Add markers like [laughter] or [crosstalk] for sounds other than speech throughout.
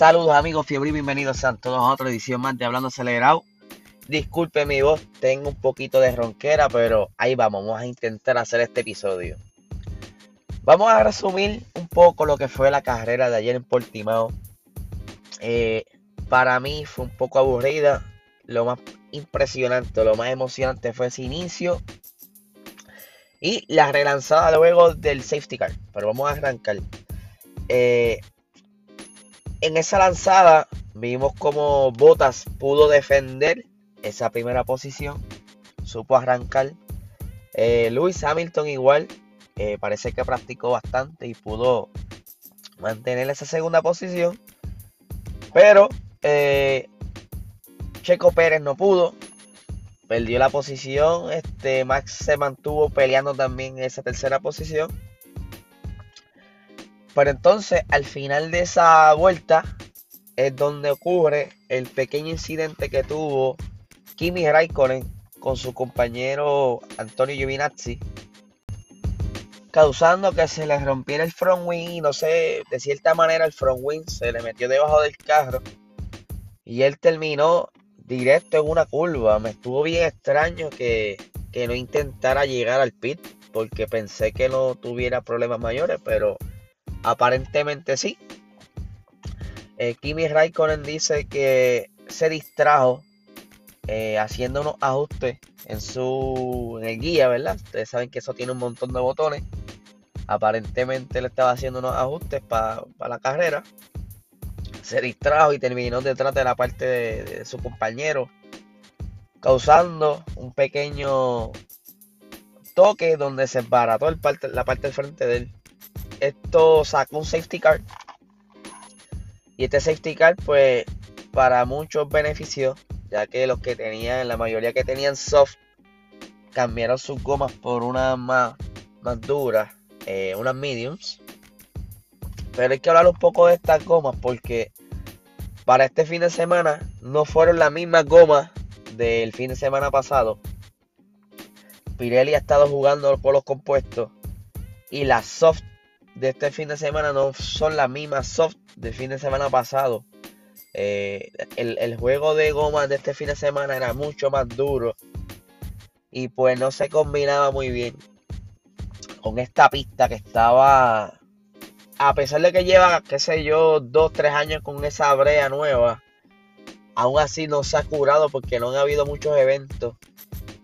Saludos amigos fiebre y bienvenidos a todos a otra edición más de Hablando Acelerado. Disculpe mi voz, tengo un poquito de ronquera, pero ahí vamos, vamos a intentar hacer este episodio. Vamos a resumir un poco lo que fue la carrera de ayer en Portimao. Eh, para mí fue un poco aburrida. Lo más impresionante, lo más emocionante fue ese inicio y la relanzada luego del safety car. Pero vamos a arrancar. Eh, en esa lanzada vimos como Bottas pudo defender esa primera posición, supo arrancar. Eh, Lewis Hamilton igual, eh, parece que practicó bastante y pudo mantener esa segunda posición. Pero eh, Checo Pérez no pudo, perdió la posición. Este, Max se mantuvo peleando también en esa tercera posición. Pero entonces, al final de esa vuelta, es donde ocurre el pequeño incidente que tuvo Kimi Raikkonen con su compañero Antonio Giovinazzi, causando que se le rompiera el front wing y no sé, de cierta manera el front wing se le metió debajo del carro y él terminó directo en una curva. Me estuvo bien extraño que, que no intentara llegar al pit porque pensé que no tuviera problemas mayores, pero Aparentemente sí. Eh, Kimi Raikkonen dice que se distrajo eh, haciendo unos ajustes en su en el guía, ¿verdad? Ustedes saben que eso tiene un montón de botones. Aparentemente le estaba haciendo unos ajustes para la carrera. Se distrajo y terminó detrás de la parte de, su compañero, causando un pequeño toque donde se barató el parte, la parte del frente de él esto sacó un safety car. Y este safety car, pues, para muchos benefició, ya que los que tenían, la mayoría que tenían soft, cambiaron sus gomas por unas más, más duras, eh, unas mediums. Pero hay que hablar un poco de estas gomas porque para este fin de semana no fueron las mismas gomas del fin de semana pasado. Pirelli ha estado jugando por los compuestos y las soft de este fin de semana no son las mismas soft del fin de semana pasado. Eh, el, juego de goma de este fin de semana era mucho más duro y pues no se combinaba muy bien con esta pista que estaba, a pesar de que lleva, qué sé yo, dos, tres años con esa brea nueva, aún así no se ha curado porque no han habido muchos eventos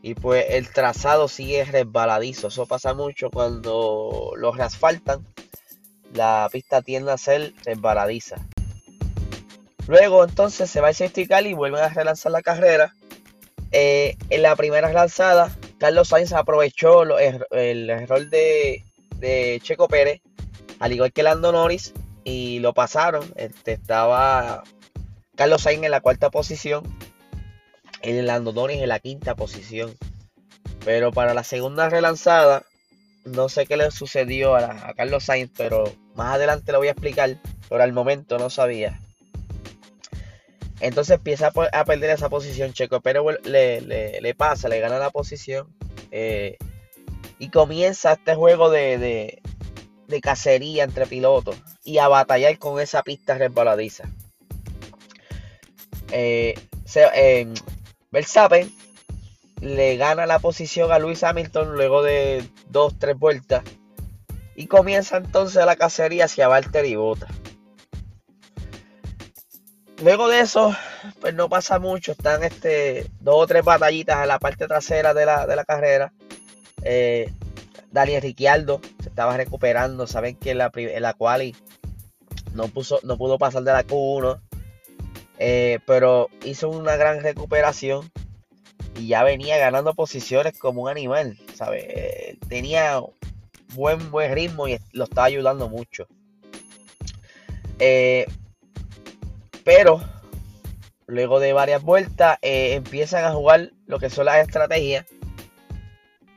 y pues el trazado sigue resbaladizo. Eso pasa mucho cuando los asfaltan la pista tiende a ser resbaladiza. Luego entonces se va a safety y vuelven a relanzar la carrera. Eh, en la primera lanzada, Carlos Sainz aprovechó el, error de, Checo Pérez, al igual que Lando Norris, y lo pasaron. Este, estaba Carlos Sainz en la cuarta posición, el Lando Norris en la quinta posición. Pero para la segunda relanzada, no sé qué le sucedió a, Carlos Sainz, pero más adelante lo voy a explicar. Pero al momento no sabía. Entonces empieza a, perder esa posición. Checo pero le, pasa, le gana la posición. Eh, y comienza este juego de, de, cacería entre pilotos. Y a batallar con esa pista resbaladiza. Eh, Verstappen le gana la posición a Luis Hamilton luego de dos, tres vueltas. Y comienza entonces la cacería hacia Valtteri Bottas. Luego de eso, pues no pasa mucho. Están este, dos o tres batallitas en la parte trasera de la, carrera. Eh, Daniel Ricciardo se estaba recuperando. Saben que en la, en la quali no, puso, no pudo pasar de la Q1. Eh, pero hizo una gran recuperación y ya venía ganando posiciones como un animal, ¿sabes? Tenía buen, buen ritmo y lo estaba ayudando mucho. Eh, pero luego de varias vueltas eh, empiezan a jugar lo que son las estrategias.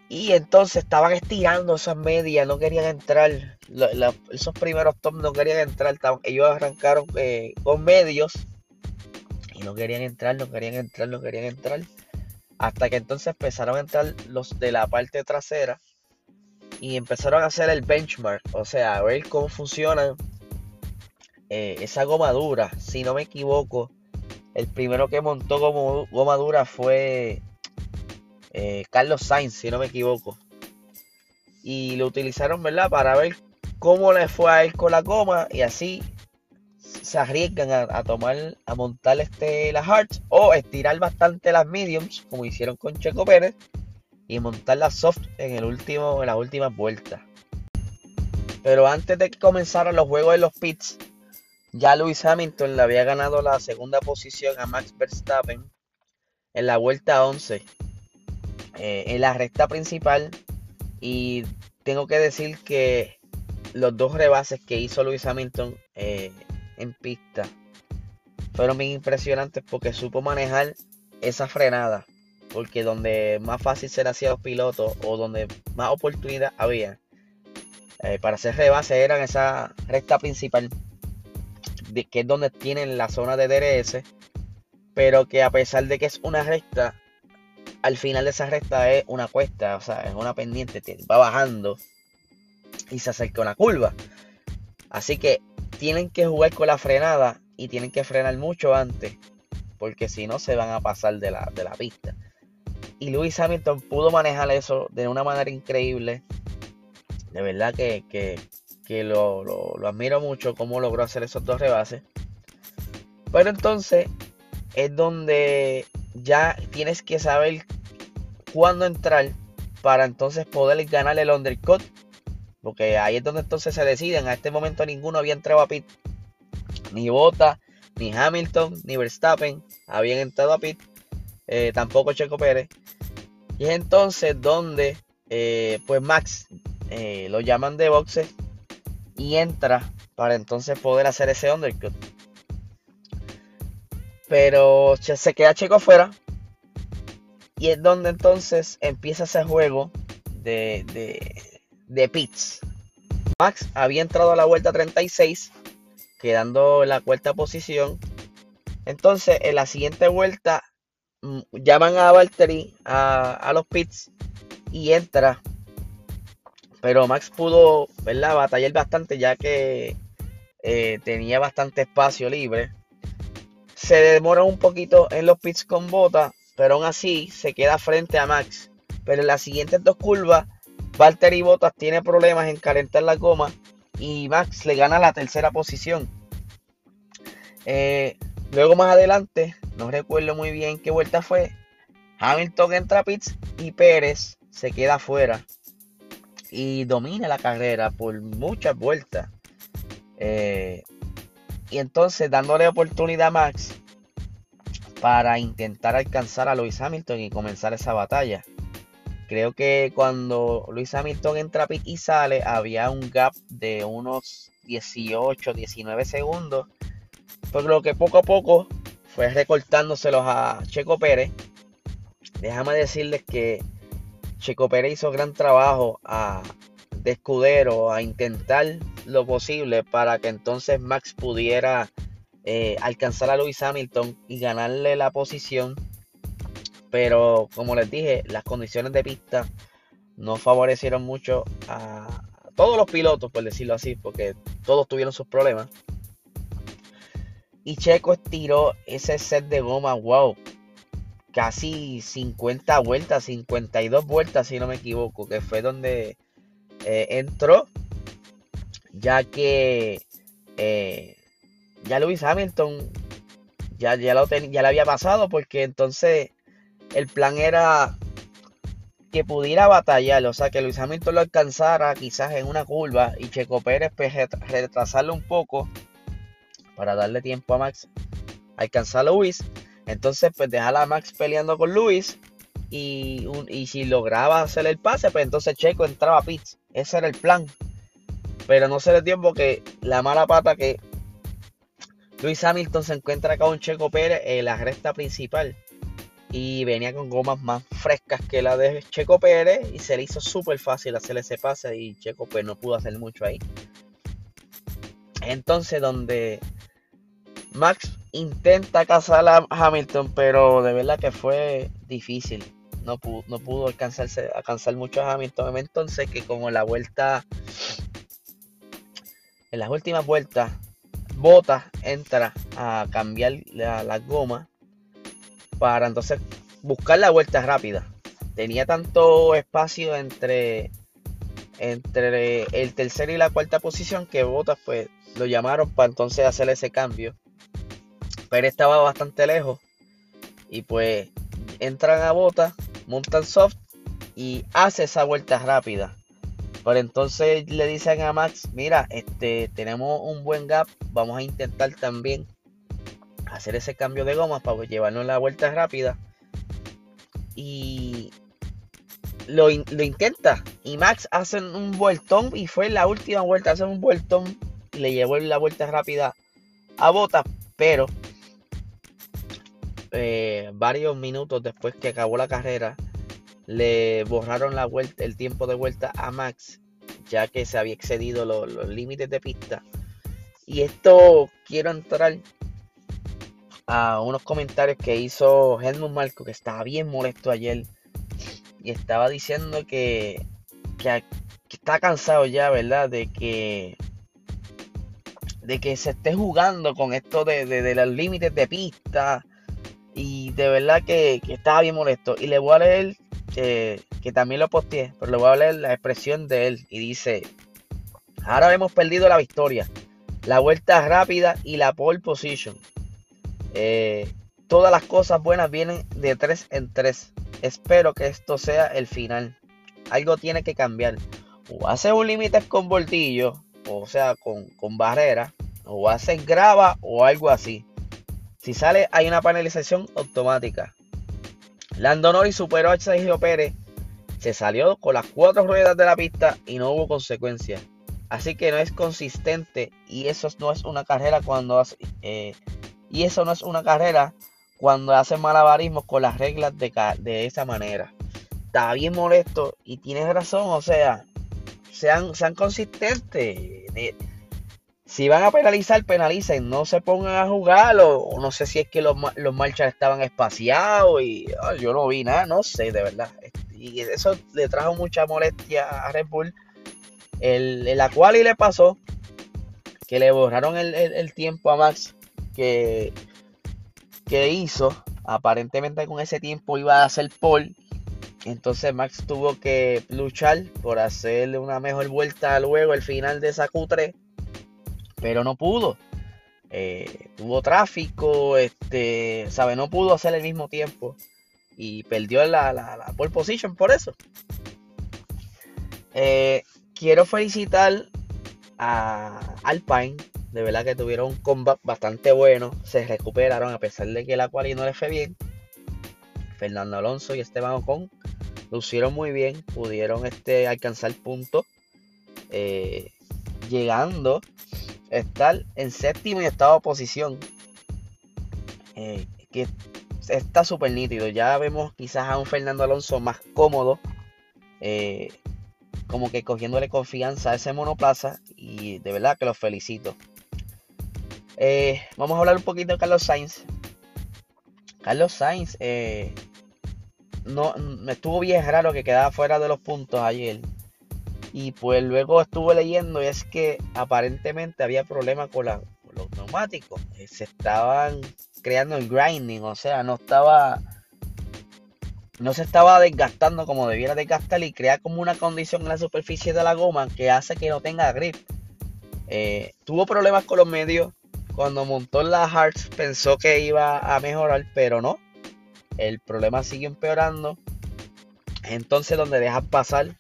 Y entonces estaban estirando esas medias, no querían entrar. esos primeros top no querían entrar. ellos arrancaron eh, con medios. Y no querían entrar, no querían entrar, no querían entrar. Hasta que entonces empezaron a entrar los de la parte trasera y empezaron a hacer el benchmark, o sea, a ver cómo funcionan eh, esa goma dura, si no me equivoco, el primero que montó como goma dura fue eh, Carlos Sainz, si no me equivoco. Y lo utilizaron, ¿verdad? Para ver cómo le fue a él con la goma y así se arriesgan a, tomar, a montar este, las hards o estirar bastante las mediums, como hicieron con Checo Pérez, y montar las soft en el último, en las últimas vueltas. Pero antes de que comenzaran los juegos de los pits, ya Lewis Hamilton le había ganado la segunda posición a Max Verstappen en la vuelta 11 eh, en la recta principal y tengo que decir que los dos rebases que hizo Lewis Hamilton eh, en pista fueron bien impresionantes porque supo manejar esa frenada porque donde más fácil se le hacía los pilotos o donde más oportunidad había eh, para hacer rebases eran esa recta principal que es donde tienen la zona de DRS, pero que a pesar de que es una recta, al final de esa recta es una cuesta, o sea, es una pendiente, va bajando y se acerca una curva. Así que tienen que jugar con la frenada y tienen que frenar mucho antes, porque si no se van a pasar de la, de la pista. Y Lewis Hamilton pudo manejar eso de una manera increíble. De verdad que, que que lo, admiro mucho cómo logró hacer esos dos rebases. Pero entonces es donde ya tienes que saber cuándo entrar para entonces poder ganar el undercut. Porque ahí es donde entonces se deciden. A este momento ninguno había entrado a pit. Ni Bota, ni Hamilton, ni Verstappen habían entrado a pit. Eh, tampoco Checo Pérez. Y es entonces donde eh, pues Max eh, lo llaman de boxe y entra para entonces poder hacer ese undercut. Pero se queda Checo afuera. Y es donde entonces empieza ese juego de, de, de pits. Max había entrado a la vuelta 36, quedando en la cuarta posición. Entonces, en la siguiente vuelta, llaman a Valtteri a, a los pits y entra pero Max pudo, ¿verdad? Batallar bastante ya que eh, tenía bastante espacio libre. Se demora un poquito en los pits con bota, pero aún así se queda frente a Max. Pero en las siguientes dos curvas, Valtteri Bottas tiene problemas en calentar la goma y Max le gana la tercera posición. Eh, luego más adelante, no recuerdo muy bien qué vuelta fue, Hamilton entra a pits y Pérez se queda fuera y domina la carrera por muchas vueltas. Eh, y entonces dándole oportunidad a Max para intentar alcanzar a Lewis Hamilton y comenzar esa batalla. Creo que cuando Lewis Hamilton entra y sale había un gap de unos 18, 19 segundos. Por lo que poco a poco fue recortándoselos a Checo Pérez. Déjame decirles que Checo Pérez hizo gran trabajo a, de escudero a intentar lo posible para que entonces Max pudiera eh, alcanzar a Lewis Hamilton y ganarle la posición. Pero como les dije, las condiciones de pista no favorecieron mucho a todos los pilotos, por decirlo así, porque todos tuvieron sus problemas. Y Checo estiró ese set de goma, wow, casi 50 vueltas, 52 vueltas si no me equivoco, que fue donde eh, entró, ya que eh, ya Lewis Hamilton ya, ya, lo ya le había pasado, porque entonces el plan era que pudiera batallar, o sea, que Luis Hamilton lo alcanzara quizás en una curva y Checo Pérez pues, retrasarlo un poco para darle tiempo a Max alcanzar a Luis entonces, pues dejar a Max peleando con Luis. Y, y si lograba hacer el pase, pues entonces Checo entraba a pits. Ese era el plan. Pero no se le dio porque la mala pata que Luis Hamilton se encuentra con Checo Pérez en la recta principal. Y venía con gomas más frescas que la de Checo Pérez. Y se le hizo súper fácil hacer ese pase. Y Checo pues no pudo hacer mucho ahí. Entonces donde Max intenta cazar a Hamilton, pero de verdad que fue difícil. No pudo, no pudo alcanzarse, alcanzar mucho a Hamilton. Entonces que como la vuelta, en las últimas vueltas, Bota entra a cambiar las la gomas para entonces buscar la vuelta rápida. Tenía tanto espacio entre, entre el tercer y la cuarta posición que Bota pues lo llamaron para entonces hacer ese cambio. Pero estaba bastante lejos y pues entran a Bota, montan soft y hace esa vuelta rápida. Pero entonces le dicen a Max, mira, este, tenemos un buen gap, vamos a intentar también hacer ese cambio de gomas para llevarnos la vuelta rápida. Y lo, intenta. Y Max hace un vueltón y fue la última vuelta, hace un vueltón le llevó la vuelta rápida a Bota, pero eh, varios minutos después que acabó la carrera, le borraron la vuelta, el tiempo de vuelta a Max, ya que se había excedido los, límites de pista. Y esto quiero entrar a unos comentarios que hizo Helmut Marco, que estaba bien molesto ayer. Y estaba diciendo que, que, está cansado ya, ¿verdad? De que de que se esté jugando con esto de, de, los límites de pista. Y de verdad que, estaba bien molesto. Y le voy a leer que, también lo posteé, pero le voy a leer la expresión de él y dice, ahora hemos perdido la victoria, la vuelta rápida y la pole position. Eh, todas las cosas buenas vienen de tres en tres. Espero que esto sea el final. Algo tiene que cambiar. O hace un límite con voltillo, o sea, con, barrera, o hace grava o algo así. Si sale, hay una panelización automática. Lando Norris superó a Sergio Pérez, se salió con las cuatro ruedas de la pista y no hubo consecuencias. Así que no es consistente y eso no es una carrera cuando hace, eh, y eso no es una carrera cuando hacen malabarismos con las reglas de, esa manera. Está bien molesto y tienes razón, o sea, sean, sean consistentes. Si van a penalizar, penalicen, no se pongan a jugar, o, no sé si es que los, los marchas estaban espaciados y yo no vi nada, no sé, de verdad. Y eso le trajo mucha molestia a Red Bull. El, el y le pasó que le borraron el, tiempo a Max que, que hizo. Aparentemente con ese tiempo iba a hacer Paul. Entonces Max tuvo que luchar por hacerle una mejor vuelta luego el final de esa Q3 pero no pudo. Eh, tuvo tráfico, este, sabe, no pudo hacer el mismo tiempo y perdió la, la, pole position por eso. Eh, quiero felicitar a Alpine, de verdad que tuvieron un comeback bastante bueno, se recuperaron a pesar de que la cual no les fue bien. Fernando Alonso y Esteban Ocon lucieron muy bien, pudieron este, alcanzar puntos, eh, llegando estar en séptimo y octava posición. Eh, que está súper nítido. Ya vemos quizás a un Fernando Alonso más cómodo. Eh, como que cogiéndole confianza a ese monoplaza. Y de verdad que los felicito. Eh, vamos a hablar un poquito de Carlos Sainz. Carlos Sainz no, me estuvo bien raro que quedaba fuera de los puntos ayer. Y pues luego estuve leyendo y es que aparentemente había problemas con, los neumáticos. Eh, se estaban creando el grinding, o sea, no estaba no se estaba desgastando como debiera desgastar y crea como una condición en la superficie de la goma que hace que no tenga grip. Eh, tuvo problemas con los medios. Cuando montó la Hearts pensó que iba a mejorar, pero no. El problema sigue empeorando. Entonces donde deja pasar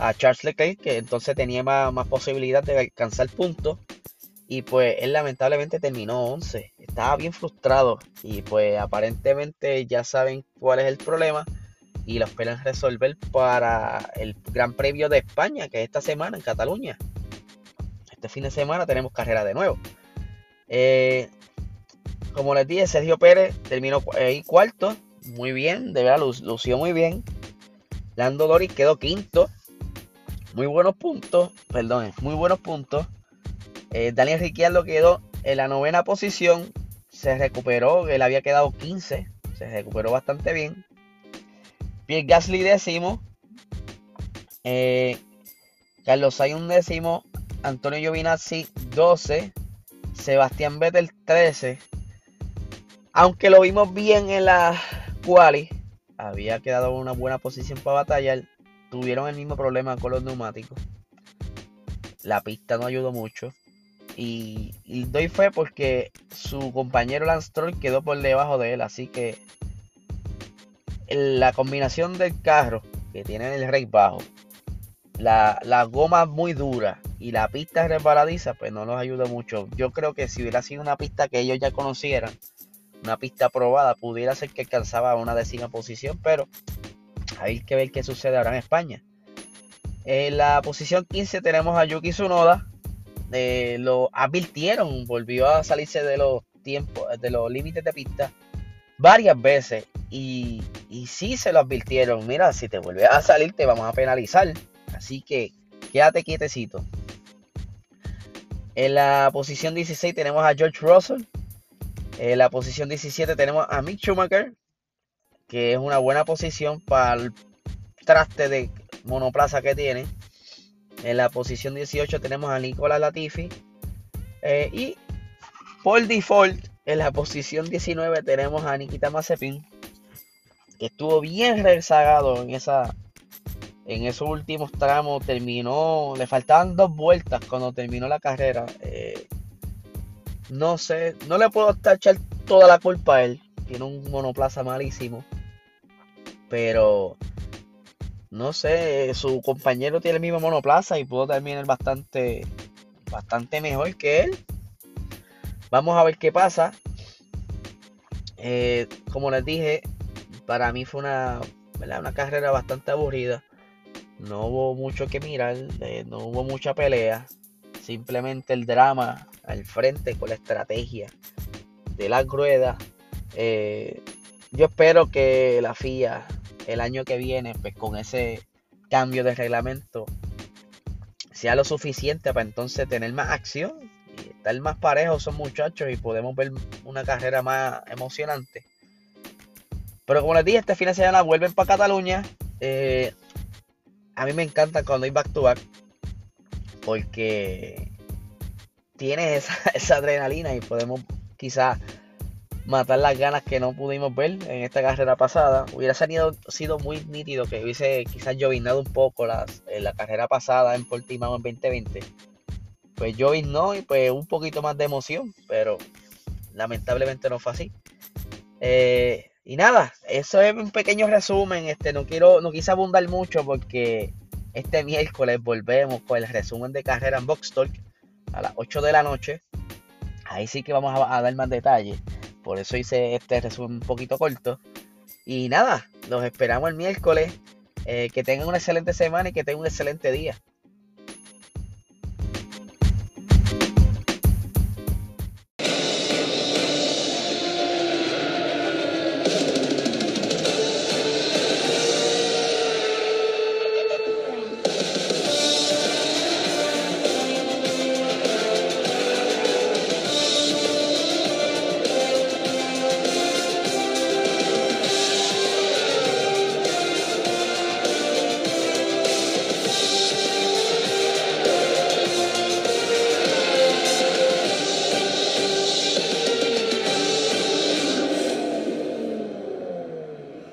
a Charles Leclerc, que entonces tenía más, posibilidad de alcanzar puntos. Y pues él lamentablemente terminó 11. Estaba bien frustrado. Y pues aparentemente ya saben cuál es el problema. Y lo esperan resolver para el Gran Premio de España, que es esta semana en Cataluña. Este fin de semana tenemos carrera de nuevo. Eh, como les dije, Sergio Pérez terminó ahí cuarto. Muy bien, de verdad lució muy bien. Lando Doris quedó quinto muy buenos puntos, perdón, muy buenos puntos. Eh, Daniel Ricciardo quedó en la novena posición, se recuperó, él había quedado 15, se recuperó bastante bien. Pierre Gasly décimo, eh, Carlos Sainz décimo, Antonio Giovinazzi 12, Sebastián Vettel 13. Aunque lo vimos bien en la quali, había quedado una buena posición para batallar. Tuvieron el mismo problema con los neumáticos. La pista no ayudó mucho. Y, doy fe porque su compañero Lance Troll quedó por debajo de él. Así que la combinación del carro que tiene el rey bajo, la, la goma muy dura y la pista resbaladiza, pues no nos ayuda mucho. Yo creo que si hubiera sido una pista que ellos ya conocieran, una pista probada, pudiera ser que alcanzaba una décima posición, pero hay que ver qué sucede ahora en España. En la posición 15 tenemos a Yuki Tsunoda. Eh, lo advirtieron, volvió a salirse de los tiempos, de los límites de pista varias veces. Y, y sí se lo advirtieron. Mira, si te vuelves a salir, te vamos a penalizar. Así que quédate quietecito. En la posición 16 tenemos a George Russell. En la posición 17 tenemos a Mick Schumacher, que es una buena posición para el traste de monoplaza que tiene. En la posición 18 tenemos a Nicolas Latifi. Eh, y por default, en la posición 19 tenemos a Nikita Mazepin, que estuvo bien rezagado en esa en esos últimos tramos. Terminó, le faltaban dos vueltas cuando terminó la carrera. Eh, no sé, no le puedo echar toda la culpa a él. Tiene un monoplaza malísimo. Pero no sé, su compañero tiene el mismo monoplaza y pudo terminar bastante, bastante mejor que él. Vamos a ver qué pasa. Eh, como les dije, para mí fue una, una carrera bastante aburrida. No hubo mucho que mirar, eh, no hubo mucha pelea. Simplemente el drama al frente con la estrategia de la ruedas. Eh, yo espero que la FIA el año que viene, pues con ese cambio de reglamento, sea lo suficiente para entonces tener más acción y estar más parejos son muchachos y podemos ver una carrera más emocionante. Pero como les dije, este fin de semana vuelven para Cataluña. Eh, a mí me encanta cuando hay back to porque tienes esa, [laughs] esa adrenalina y podemos quizás matar las ganas que no pudimos ver en esta carrera pasada. Hubiera sido, sido muy nítido que hubiese quizás llovinado un poco las, en la carrera pasada en Portimao en 2020. Pues llovinó y pues un poquito más de emoción, pero lamentablemente no fue así. Eh, y nada, eso es un pequeño resumen. Este, no quiero, no quise abundar mucho porque este miércoles volvemos con el resumen de carrera en Box Talk a las 8 de la noche. Ahí sí que vamos a dar más detalles. Por eso hice este resumen un poquito corto. Y nada, los esperamos el miércoles. Eh, que tengan una excelente semana y que tengan un excelente día.